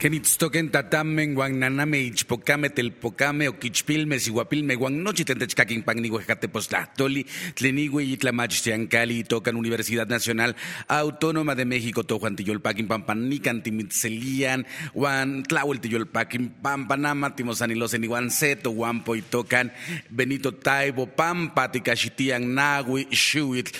Kenitztoken tatamen guananame ichpocame telpocame oquichpilme siguapilme guannochi tentechcaquin pagnihuejatepostlahtoli tlenigüe y tlamachtiancali tocan Universidad Nacional Autónoma de México tojuantiyolpaquin pampanican timitzelian guan tlahueltiyolpaquin pampanama timosanilosen iguan seto guampo y tocan Benito Taibo pampa ticachitian nagui shuitl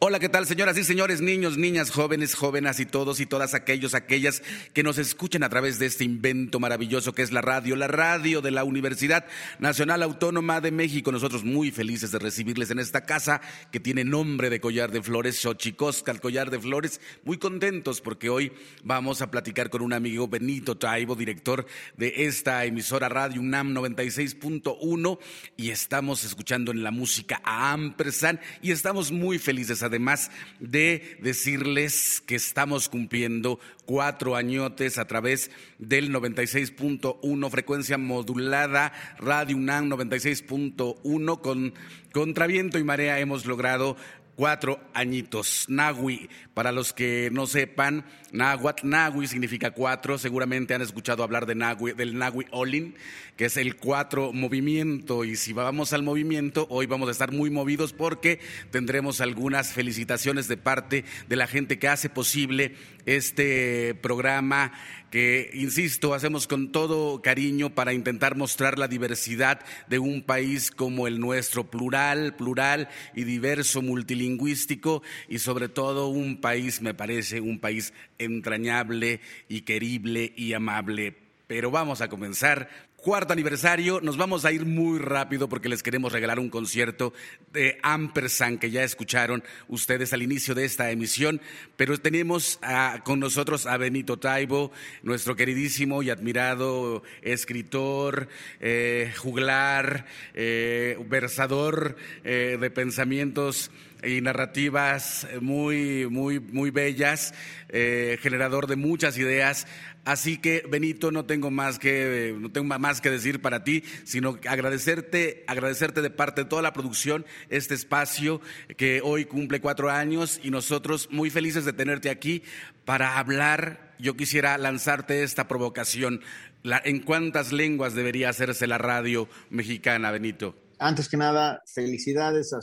Hola, ¿qué tal, señoras y señores, niños, niñas, jóvenes, jóvenes y todos y todas aquellos, aquellas que nos escuchen a través de este invento maravilloso que es la radio, la radio de la Universidad Nacional Autónoma de México. Nosotros muy felices de recibirles en esta casa que tiene nombre de Collar de Flores, Xochicosca, el Collar de Flores. Muy contentos porque hoy vamos a platicar con un amigo, Benito Taibo, director de esta emisora Radio UNAM 96.1 y estamos escuchando en la música a Ampersand y estamos muy felices además de decirles que estamos cumpliendo cuatro añotes a través del 96.1 frecuencia modulada Radio UNAM 96.1 con Contraviento y Marea hemos logrado cuatro añitos. Nagui, para los que no sepan, Nahuatl Nagui significa cuatro. Seguramente han escuchado hablar de Nagui, del Nagui Olin, que es el cuatro movimiento. Y si vamos al movimiento, hoy vamos a estar muy movidos porque tendremos algunas felicitaciones de parte de la gente que hace posible este programa que, insisto, hacemos con todo cariño para intentar mostrar la diversidad de un país como el nuestro, plural, plural y diverso, multilingüístico y sobre todo un país, me parece, un país entrañable y querible y amable. Pero vamos a comenzar cuarto aniversario. Nos vamos a ir muy rápido porque les queremos regalar un concierto de Ampersand que ya escucharon ustedes al inicio de esta emisión. Pero tenemos con nosotros a Benito Taibo, nuestro queridísimo y admirado escritor, eh, juglar, eh, versador eh, de pensamientos y narrativas muy, muy, muy bellas, generador de muchas ideas. Así que, Benito, no tengo más que, no tengo más que decir para ti, sino agradecerte, agradecerte de parte de toda la producción este espacio que hoy cumple cuatro años y nosotros muy felices de tenerte aquí para hablar. Yo quisiera lanzarte esta provocación. ¿En cuántas lenguas debería hacerse la radio mexicana, Benito? Antes que nada, felicidades a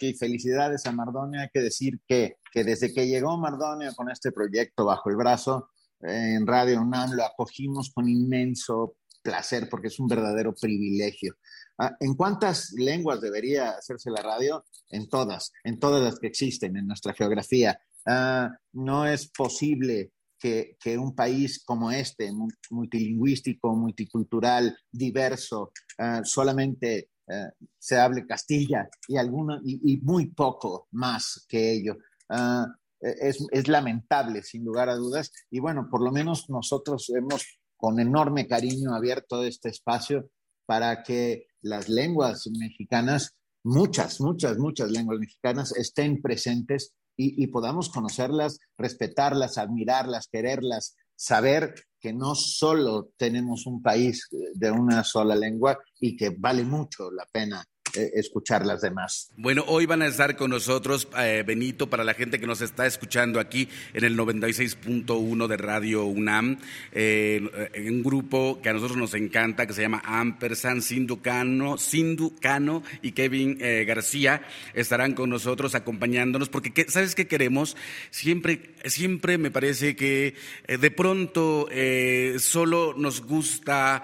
y felicidades a Mardonia. Hay que decir que, que desde que llegó Mardonia con este proyecto bajo el brazo, en Radio UNAM, lo acogimos con inmenso placer porque es un verdadero privilegio. Ah, ¿En cuántas lenguas debería hacerse la radio? En todas, en todas las que existen en nuestra geografía. Ah, no es posible que, un país como este, multilingüístico, multicultural, diverso, ah, solamente se hable Castilla y, alguno, y, muy poco más que ello. E-, es, lamentable, sin lugar a dudas. Y bueno, por lo menos nosotros hemos con enorme cariño abierto este espacio para que las lenguas mexicanas, muchas, muchas, muchas lenguas mexicanas estén presentes y podamos conocerlas, respetarlas, admirarlas, quererlas, saber que no solo tenemos un país de una sola lengua y que vale mucho la pena eh, escuchar las demás. Bueno, hoy van a estar con nosotros, eh, Benito, para la gente que nos está escuchando aquí en el 96.1 de Radio UNAM, eh, un grupo que a nosotros nos encanta, que se llama Ampersand, Sinducano, Sinducano y Kevin García estarán con nosotros acompañándonos, porque ¿sabes qué queremos? Siempre, siempre me parece que de pronto solo nos gusta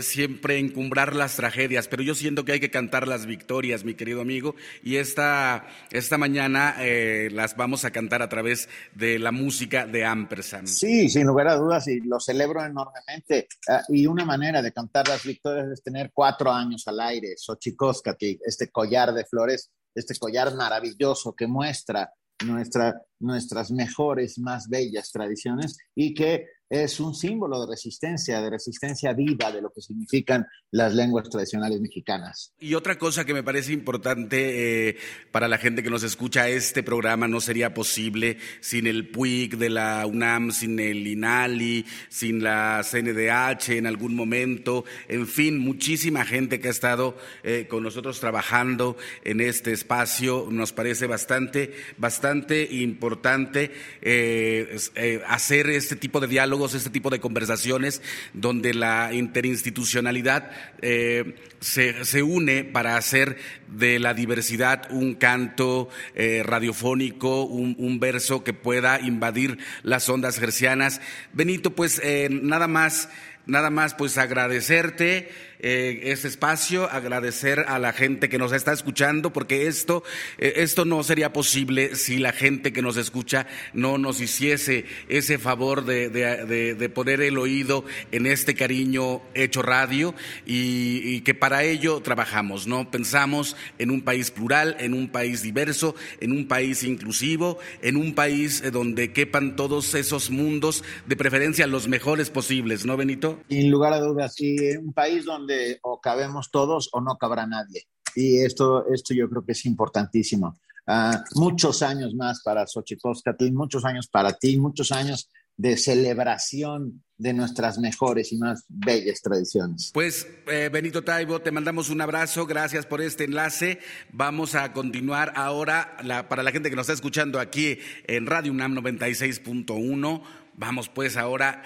siempre encumbrar las tragedias, pero yo siento que hay que cantar las victorias, mi querido amigo, y esta, esta mañana eh, las vamos a cantar a través de la música de Ampersand. Sí, sin lugar a dudas, y lo celebro enormemente. Ah, y una manera de cantar las victorias es tener cuatro años al aire, Xochicóscatl, este collar de flores, este collar maravilloso que muestra nuestra, nuestras mejores, más bellas tradiciones y que es un símbolo de resistencia, de resistencia viva de lo que significan las lenguas tradicionales mexicanas. Y otra cosa que me parece importante eh, para la gente que nos escucha, este programa no sería posible sin el PUIC de la UNAM, sin el INALI, sin la CNDH en algún momento, en fin, muchísima gente que ha estado eh, con nosotros trabajando en este espacio. Nos parece bastante, bastante importante eh, hacer este tipo de diálogo este tipo de conversaciones donde la interinstitucionalidad eh, se, une para hacer de la diversidad un canto eh, radiofónico, un, verso que pueda invadir las ondas gercianas. Benito, pues eh, nada más, nada más pues agradecerte eh, este espacio, agradecer a la gente que nos está escuchando, porque esto, eh, esto no sería posible si la gente que nos escucha no nos hiciese ese favor de, de, poner el oído en este cariño hecho radio y, que para ello trabajamos, ¿no? Pensamos en un país plural, en un país diverso, en un país inclusivo, en un país eh, donde quepan todos esos mundos, de preferencia los mejores posibles, ¿no, Benito? Sin lugar a dudas, sí, un país donde o cabemos todos o no cabrá nadie. Y esto, esto yo creo que es importantísimo. Ah, muchos años más para Xochicóscatl, muchos años para ti, muchos años de celebración de nuestras mejores y más bellas tradiciones. Pues eh, Benito Taibo, te mandamos un abrazo, gracias por este enlace. Vamos a continuar ahora, para la gente que nos está escuchando aquí en Radio UNAM 96.1, vamos pues ahora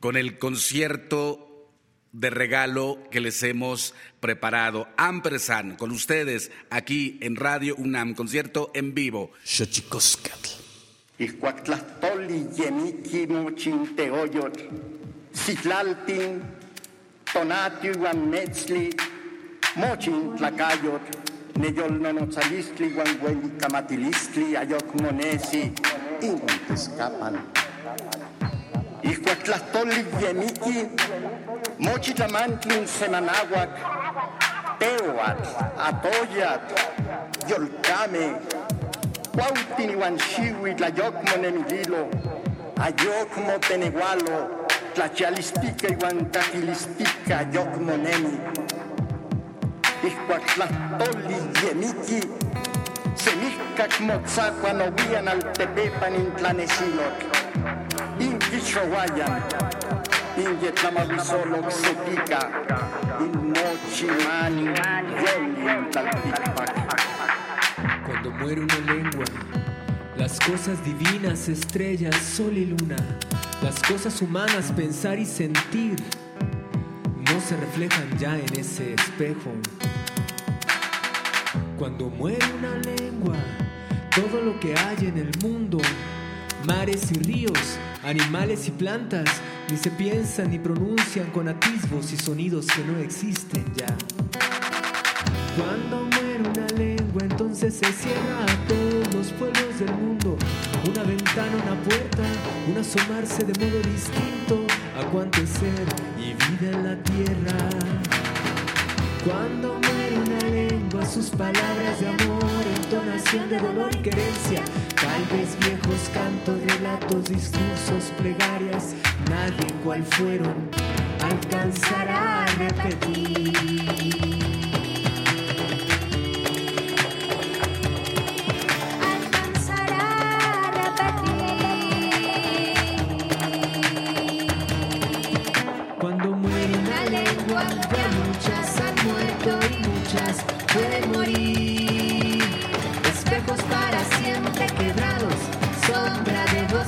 con el concierto de regalo que les hemos preparado. Ampersand, con ustedes aquí en Radio UNAM, concierto en vivo. Xochicoscatl. Ixcuactlahtoli yemiki mochinteoyot, Citlaltin, Tonatio iwan metzli, mochin tlacayot, neyol nonotzalistli iwan huelicamatilistli, ayok monesi, ingontescapan. Ixcuactlahtoli yemiki, Mochitlamantlin Semanahuac, Teoat, Atoyat, Yolcame, Cuautin Iwan Xiwi, Tlayocmo Nemililo, Ayocmo Tenegualo, Tlachalistica Iwan Taquilistica, Yocmo Nemi, Ixcuactlatoli Yemiki, Semihcac Motzacua Novian Altepepan Intlanesilot, Inquichohuayan, cuando muere una lengua, las cosas divinas, estrellas, sol y luna, las cosas humanas, pensar y sentir, no se reflejan ya en ese espejo. Cuando muere una lengua, todo lo que hay en el mundo, mares y ríos, animales y plantas, ni se piensan ni pronuncian con atisbos y sonidos que no existen ya. Cuando muere una lengua, entonces se cierra a todos los pueblos del mundo. Una ventana, una puerta, un asomarse de modo distinto, acontecer y vida en la tierra. Cuando muere una sus palabras de amor, entonación de dolor y querencia, tal vez viejos cantos, relatos, discursos, plegarias, nadie cual fueron alcanzará a repetir.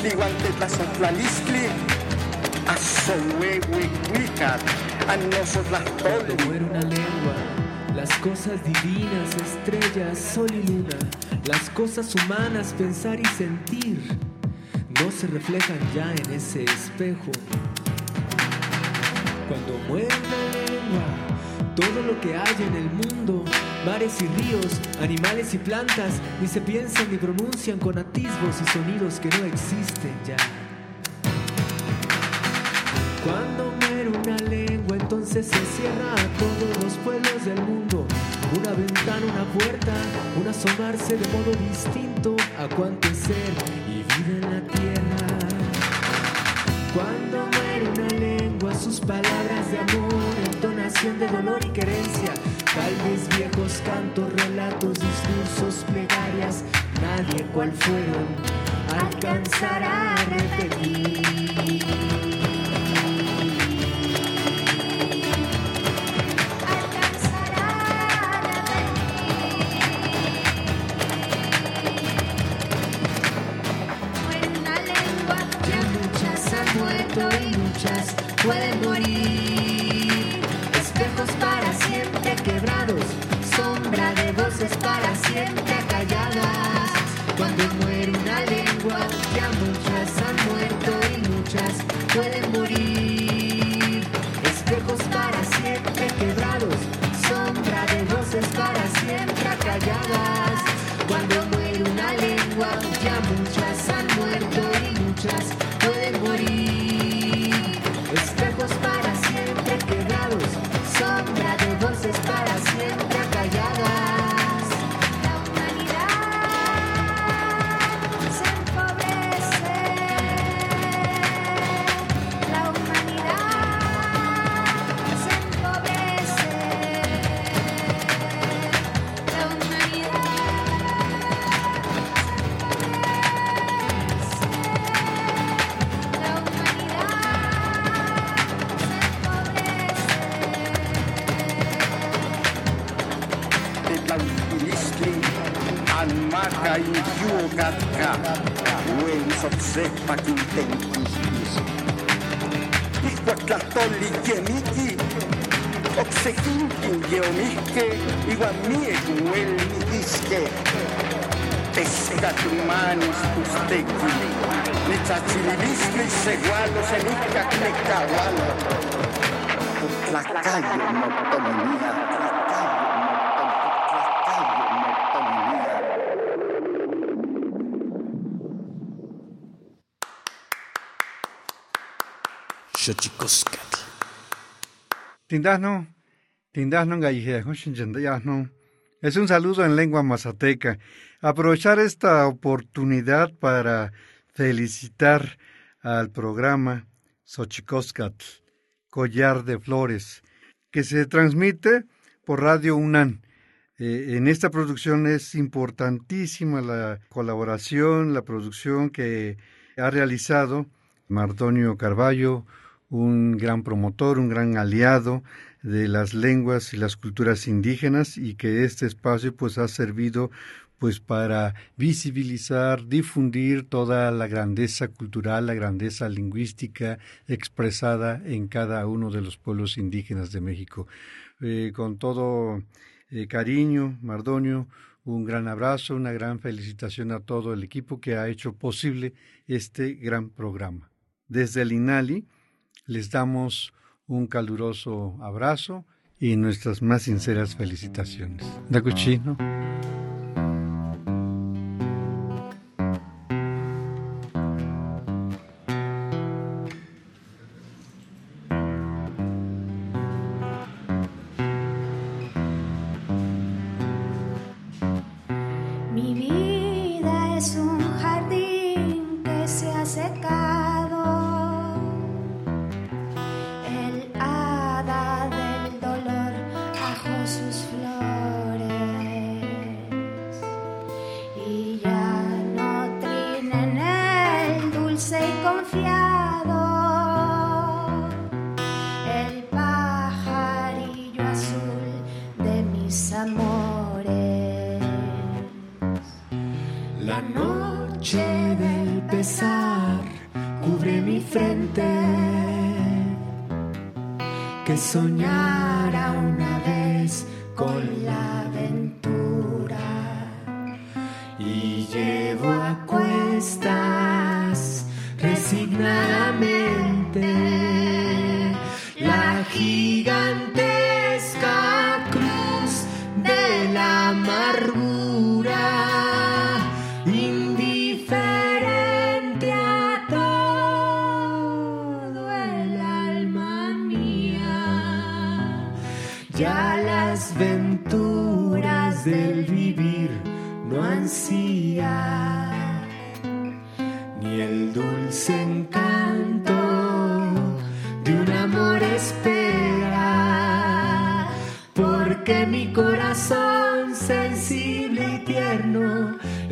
Imehualisiltemilistli, Guantetlazotlalisli, Azohuehuicuicat. Cuando muere una lengua, Las cosas divinas, estrellas, sol y luna, las cosas humanas, pensar y sentir, no se reflejan ya en ese espejo. Cuando muere la lengua, todo lo que hay en el mundo, mares y ríos, animales y plantas, ni se piensan ni pronuncian con atisbos y sonidos que no existen ya. Cuando muere una lengua, entonces se cierra a todos los pueblos del mundo. Una ventana, una puerta, un asomarse de modo distinto a cuanto es ser y vida en la tierra. Cuando muere una lengua, sus palabras de amor, de dolor y querencia, tal vez viejos cantos, relatos, discursos, plegarias, nadie cual fueron alcanzará a repetir. Wen Sotsepa Quintenquistis. Ixcuatlatoli Yemiki, Oxequinquin Yeomisque, Iguamie Guel Midisque, Pescatumanis Tustequi, Nichachililistli Segualo Senica Cnecahualo, Tlacayo Motomía, Xochicoscatl. Tindasno, Tindasno. Es un saludo en lengua mazateca. Aprovechar esta oportunidad para felicitar al programa Xochicoscatl, Collar de Flores, que se transmite por Radio UNAN. Eh, en esta producción es importantísima la colaboración, la producción que ha realizado Mardonio Carballo, un gran promotor, un gran aliado de las lenguas y las culturas indígenas y que este espacio pues ha servido pues para visibilizar, difundir toda la grandeza cultural, la grandeza lingüística expresada en cada uno de los pueblos indígenas de México. Eh, con todo eh, cariño, Mardonio, un gran abrazo, una gran felicitación a todo el equipo que ha hecho posible este gran programa. Desde el INALI les damos un caluroso abrazo y nuestras más sinceras felicitaciones.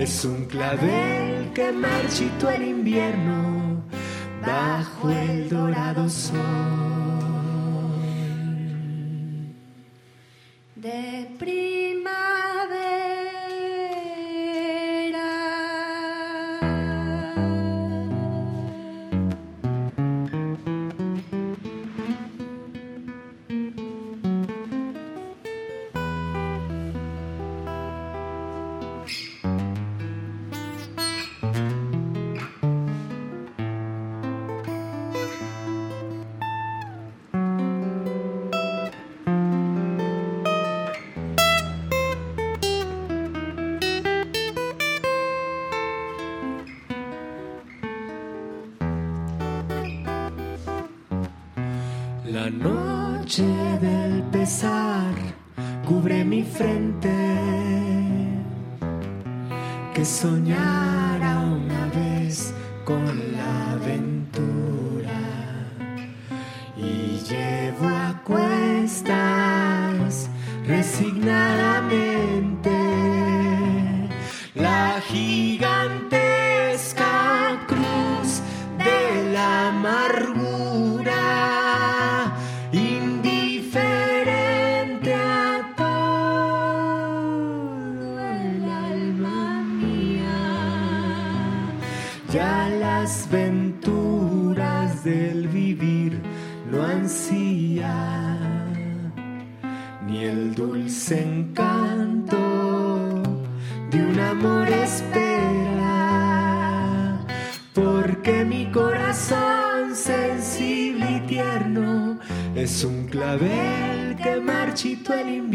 Es un clavel que marchitó el invierno bajo el dorado sol. Clavel que marchitó el invierno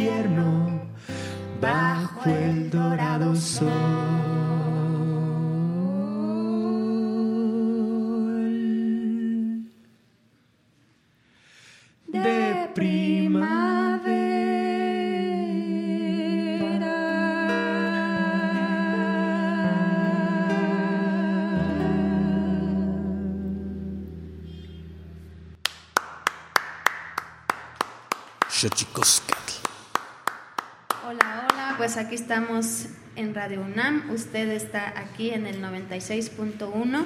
estamos en Radio UNAM. Usted está aquí en el 96.1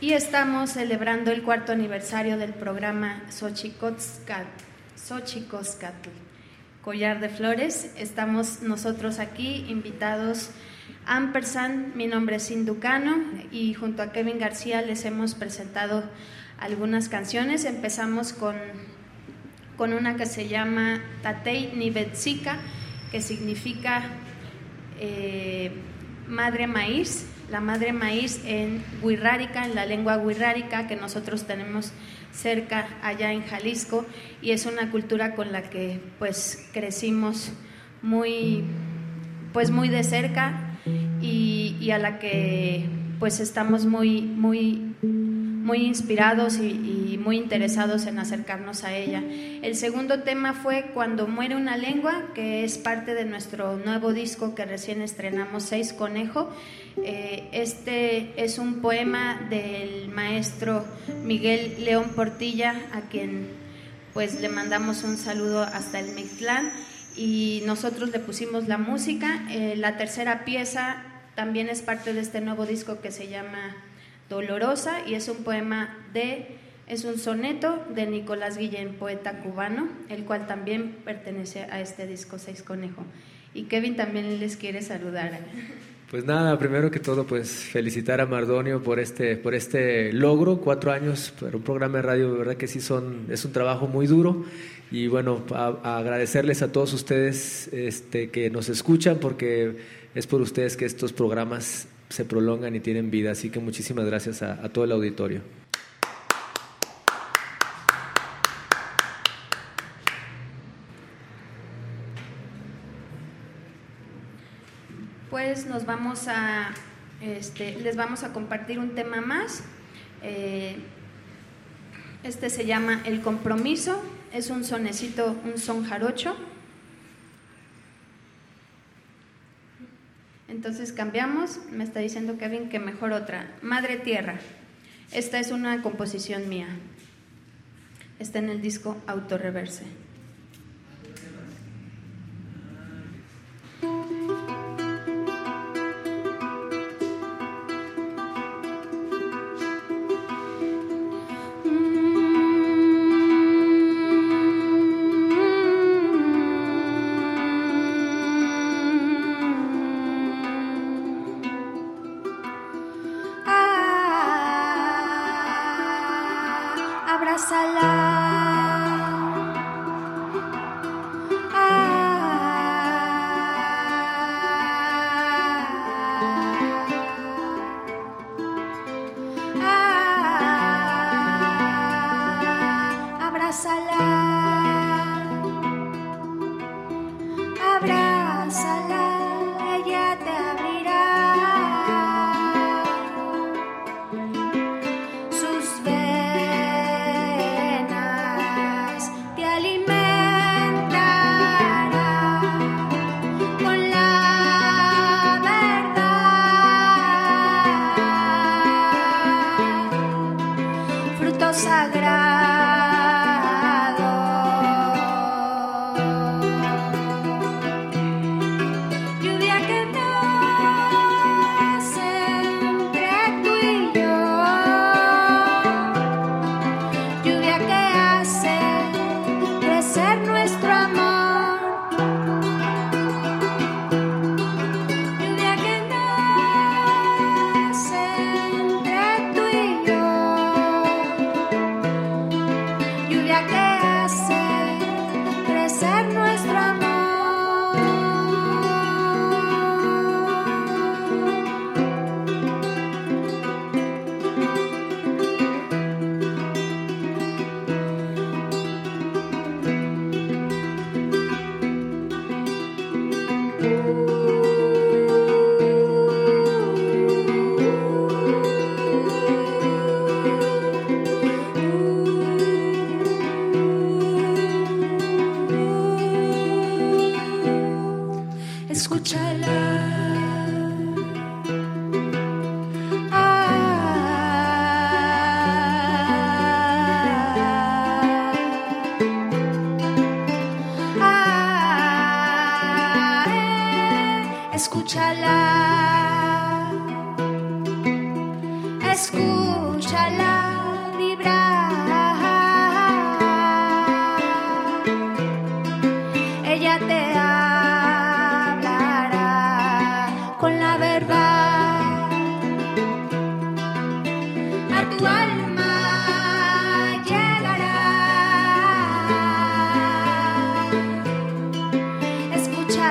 y estamos celebrando el cuarto aniversario del programa Xochicoscatl, Collar de Flores. Estamos nosotros aquí invitados. Ampersand, mi nombre es Inducano y junto a Kevin García les hemos presentado algunas canciones. Empezamos con con una que se llama Tatei Nibetzika, que significa eh, madre maíz, la madre maíz en Huirrárica, en la lengua huirrárica que nosotros tenemos cerca allá en Jalisco y es una cultura con la que pues crecimos muy pues muy de cerca y, y a la que pues estamos muy muy muy inspirados y, y, muy interesados en acercarnos a ella. El segundo tema fue Cuando muere una lengua, que es parte de nuestro nuevo disco que recién estrenamos, Seis Conejo. Eh, este es un poema del maestro Miguel León Portilla, a quien pues le mandamos un saludo hasta el Mictlán y nosotros le pusimos la música. Eh, la tercera pieza también es parte de este nuevo disco que se llama Dolorosa y es un poema de, es un soneto de Nicolás Guillén, poeta cubano, el cual también pertenece a este disco Seis Conejo. Y Kevin también les quiere saludar. Pues nada, primero que todo, pues felicitar a Mardonio por este, por este logro, cuatro años para un programa de radio, de verdad que sí son, es un trabajo muy duro y bueno, a, a agradecerles a todos ustedes este, que nos escuchan porque es por ustedes que estos programas se prolongan y tienen vida. Así que muchísimas gracias a, todo el auditorio. Pues nos vamos a, este, les vamos a compartir un tema más. Eh, este se llama El Compromiso. Es un sonecito, un son jarocho. Entonces cambiamos, me está diciendo Kevin que mejor otra. Madre Tierra. Esta es una composición mía. Está en el disco Autorreverse.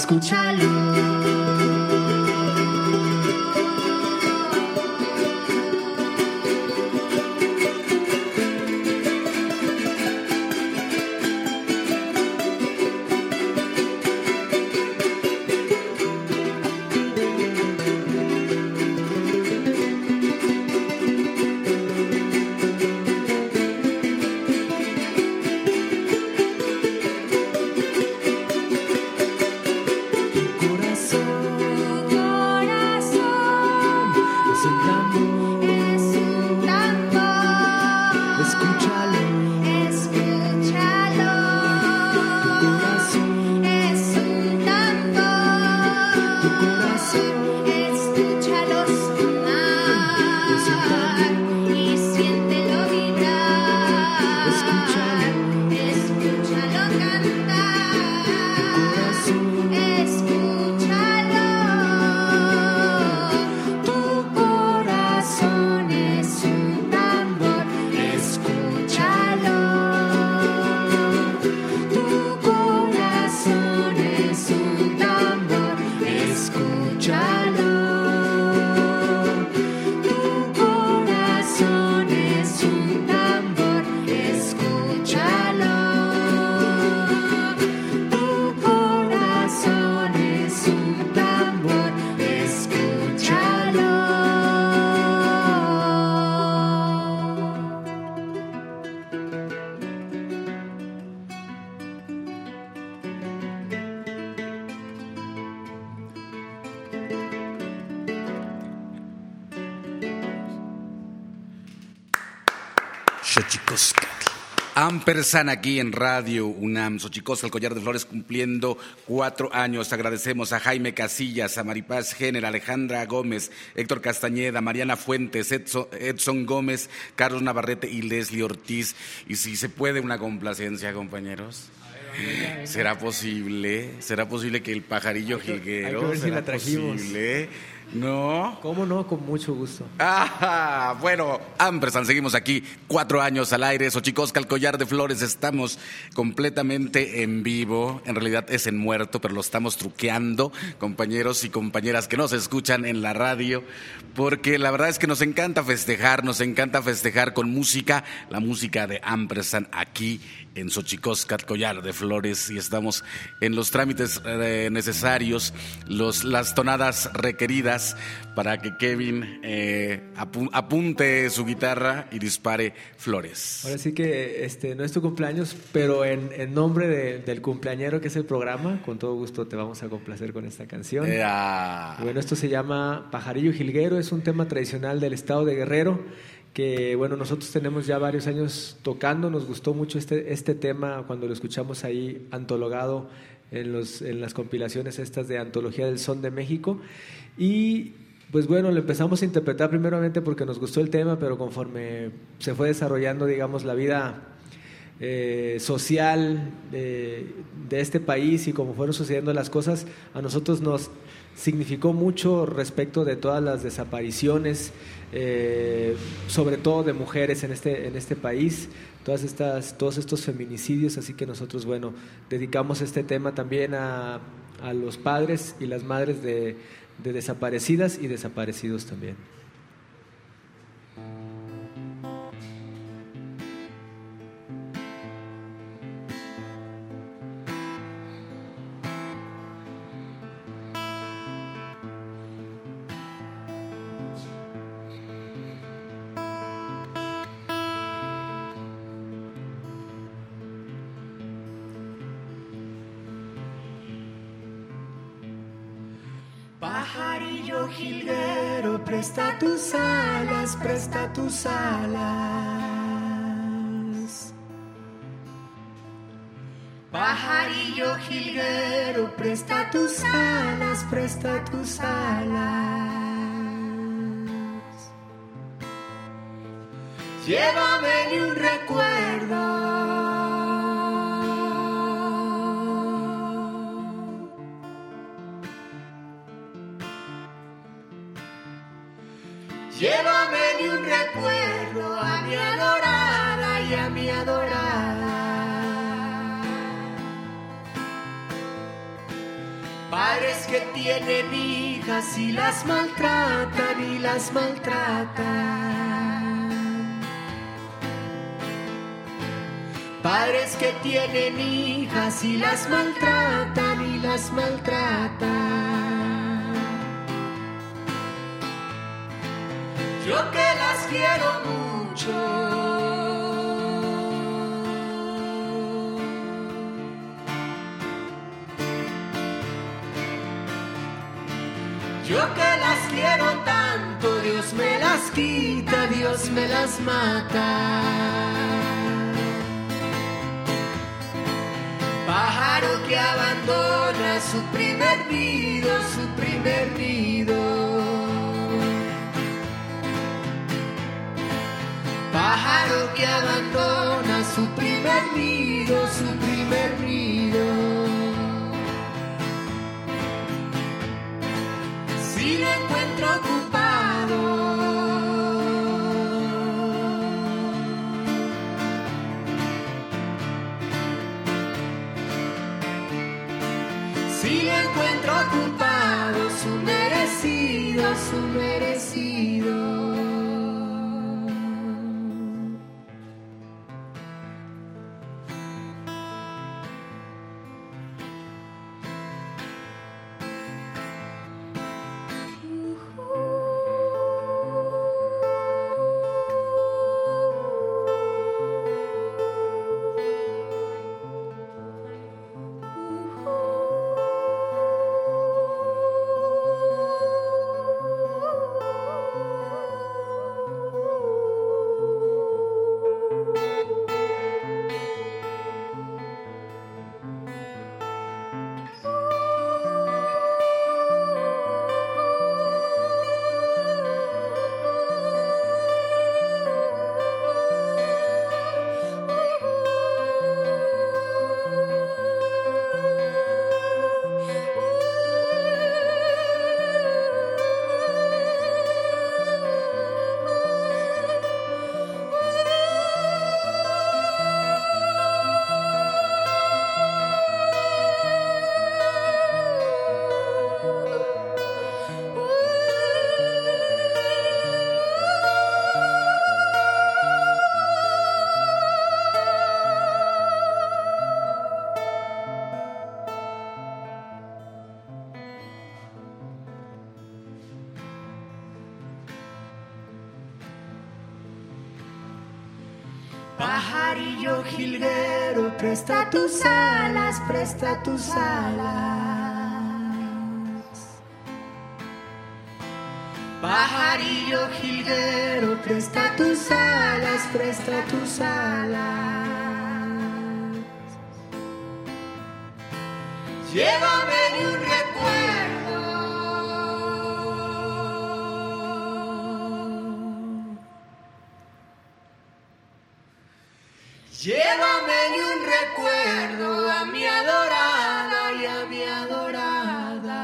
escúchalo. Ampersan aquí en Radio UNAM, Xochicosca, el collar de flores cumpliendo cuatro años. Agradecemos a Jaime Casillas, a Maripaz Género, Alejandra Gómez, Héctor Castañeda, Mariana Fuentes, Edson, Edson Gómez, Carlos Navarrete y Leslie Ortiz. Y si se puede una complacencia, compañeros. ¿Será posible? ¿Será posible que el pajarillo jilguero? ¿Será posible? ¿No? ¿Cómo no? Con mucho gusto. Ah, bueno, Ampersan, seguimos aquí, cuatro años al aire, Xochicosca, el collar de flores, estamos completamente en vivo, en realidad es en muerto, pero lo estamos truqueando, compañeros y compañeras que nos escuchan en la radio, porque la verdad es que nos encanta festejar, nos encanta festejar con música, la música de Ampersan aquí en Xochicosca, el collar de flores, y estamos en los trámites eh, necesarios, los, las tonadas requeridas para que Kevin eh, apu- apunte su guitarra y dispare flores. Ahora sí que este, no es tu cumpleaños, pero en, en nombre de- del cumpleañero que es el programa, con todo gusto te vamos a complacer con esta canción. Eh, ah. Bueno, esto se llama Pajarillo Jilguero, es un tema tradicional del estado de Guerrero que bueno, nosotros tenemos ya varios años tocando, nos gustó mucho este, este tema cuando lo escuchamos ahí antologado en, los, en las compilaciones estas de Antología del Son de México. Y pues bueno, lo empezamos a interpretar primeramente porque nos gustó el tema, pero conforme se fue desarrollando, digamos, la vida eh, social de, de este país y como fueron sucediendo las cosas, a nosotros nos significó mucho respecto de todas las desapariciones, eh, sobre todo de mujeres en este, en este país, todas estas, todos estos feminicidios, así que nosotros, bueno, dedicamos este tema también a, a los padres y las madres de, de desaparecidas y desaparecidos también. Presta tus alas. Pajarillo jilguero, presta tus alas, presta tus alas. Llévame un recuerdo. Que tienen hijas y las maltratan y las maltratan. Padres que tienen hijas y las maltratan y las maltratan. Yo que las quiero mucho. Yo que las quiero tanto, Dios me las quita, Dios me las mata. Pájaro que abandona su primer nido, su primer nido. Pájaro que abandona su primer nido, su primer nido. Si lo encuentro ocupado. Si lo encuentro ocupado, su merecido, su merecido. Presta tus alas, presta tus alas. Pajarillo jilguero, presta tus alas, presta tus alas. Llévame de un Llévame de un recuerdo a mi adorada y a mi adorada.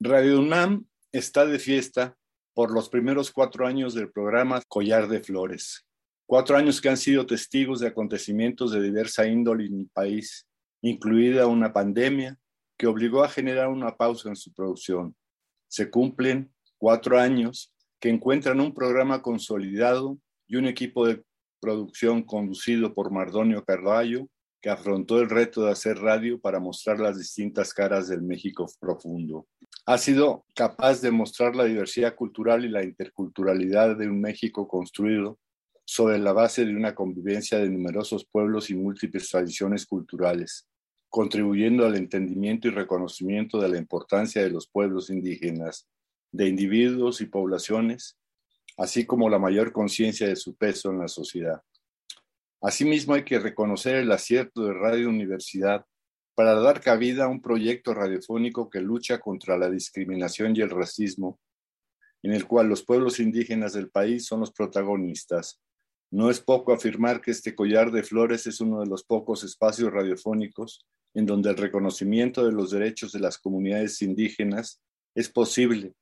Radio UNAM está de fiesta por los primeros cuatro años del programa Collar de Flores. Cuatro años que han sido testigos de acontecimientos de diversa índole en el país, incluida una pandemia que obligó a generar una pausa en su producción. Se cumplen cuatro años que encuentran un programa consolidado y un equipo de producción conducido por Mardonio Carballo, que afrontó el reto de hacer radio para mostrar las distintas caras del México profundo. Ha sido capaz de mostrar la diversidad cultural y la interculturalidad de un México construido sobre la base de una convivencia de numerosos pueblos y múltiples tradiciones culturales, contribuyendo al entendimiento y reconocimiento de la importancia de los pueblos indígenas, de individuos y poblaciones, así como la mayor conciencia de su peso en la sociedad. Asimismo, hay que reconocer el acierto de Radio Universidad para dar cabida a un proyecto radiofónico que lucha contra la discriminación y el racismo, en el cual los pueblos indígenas del país son los protagonistas. No es poco afirmar que este collar de flores es uno de los pocos espacios radiofónicos en donde el reconocimiento de los derechos de las comunidades indígenas es posible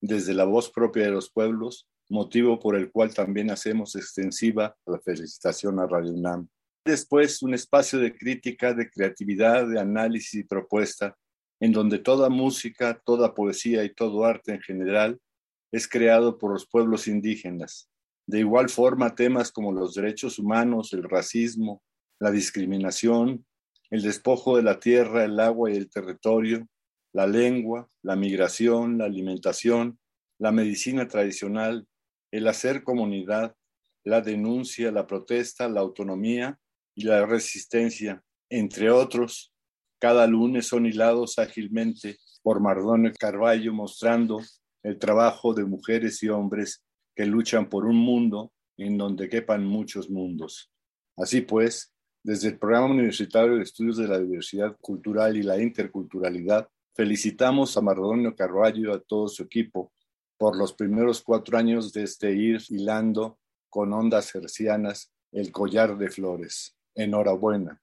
desde la voz propia de los pueblos motivo por el cual también hacemos extensiva la felicitación a Radio UNAM. Después, un espacio de crítica, de creatividad, de análisis y propuesta, en donde toda música, toda poesía y todo arte en general es creado por los pueblos indígenas. De igual forma, temas como los derechos humanos, el racismo, la discriminación, el despojo de la tierra, el agua y el territorio, la lengua, la migración, la alimentación, la medicina tradicional, el hacer comunidad, la denuncia, la protesta, la autonomía y la resistencia, entre otros, cada lunes son hilados ágilmente por Mardone Carballo mostrando el trabajo de mujeres y hombres que luchan por un mundo en donde quepan muchos mundos. Así pues, desde el Programa Universitario de Estudios de la Diversidad Cultural y la Interculturalidad, felicitamos a Mardonio Carballo y a todo su equipo por los primeros cuatro años de este ir hilando con ondas hercianas el collar de flores. Enhorabuena.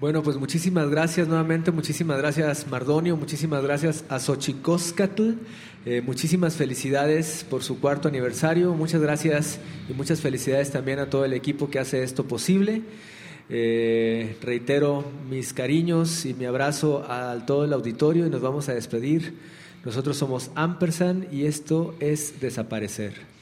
Bueno, pues muchísimas gracias nuevamente, muchísimas gracias Mardonio, muchísimas gracias a Xochicoscatl, eh, muchísimas felicidades por su cuarto aniversario, muchas gracias y muchas felicidades también a todo el equipo que hace esto posible. Eh, reitero mis cariños y mi abrazo a todo el auditorio y nos vamos a despedir. Nosotros somos Ampersand y esto es Desaparecer.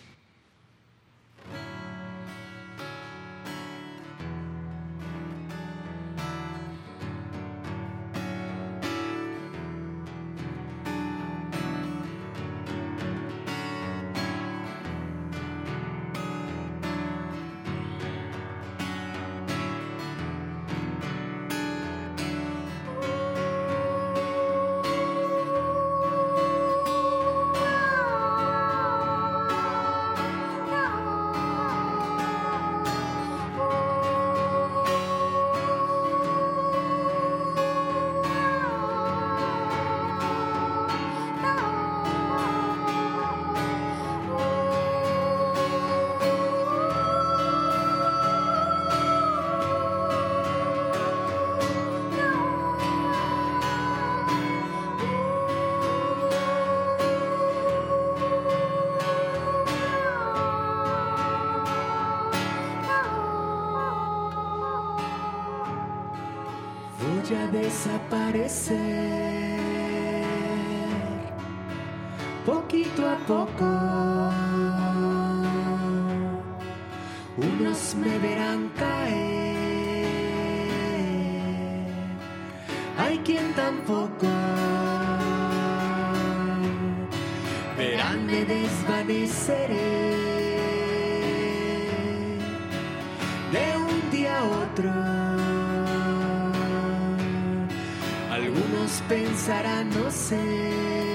Algunos pensarán, no sé.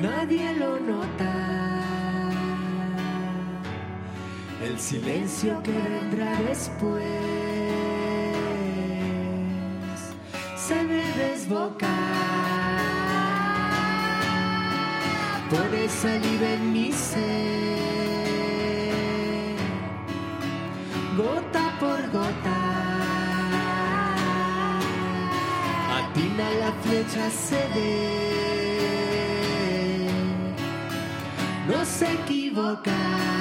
nadie lo nota. El silencio que vendrá después se ve desboca. Pones saliva en mi ser, gota por gota. Atina la flecha, se ve. se equivocar.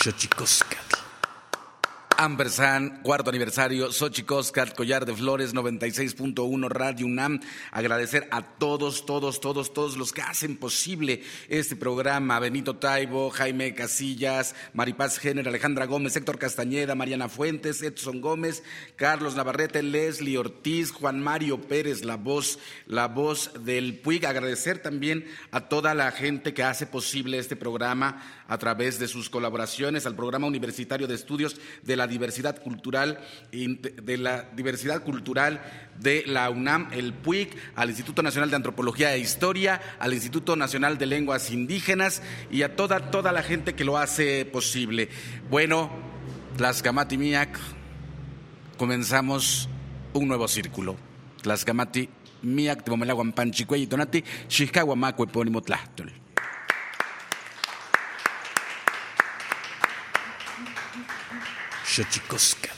Xochicoscat. Ambersan, cuarto aniversario, Xochicoscat, Collar de Flores, 96.1 Radio UNAM. Agradecer a todos, todos, todos, todos los que hacen posible este programa. Benito Taibo, Jaime Casillas, Maripaz Géner, Alejandra Gómez, Héctor Castañeda, Mariana Fuentes, Edson Gómez, Carlos Navarrete, Leslie Ortiz, Juan Mario Pérez, la voz, la voz del PUIG. Agradecer también a toda la gente que hace posible este programa a través de sus colaboraciones al Programa Universitario de Estudios de la Diversidad Cultural, de la Diversidad Cultural de la UNAM, el PUIC, al Instituto Nacional de Antropología e Historia, al Instituto Nacional de Lenguas Indígenas y a toda, toda la gente que lo hace posible. Bueno, Tlaxcamati Miak, comenzamos un nuevo círculo. Tlaxcamati Miak, Timomelaguan Panchicuey y Tonati, Xiscahuamacue, Pónimo Tlachtol. Xochicoscatl.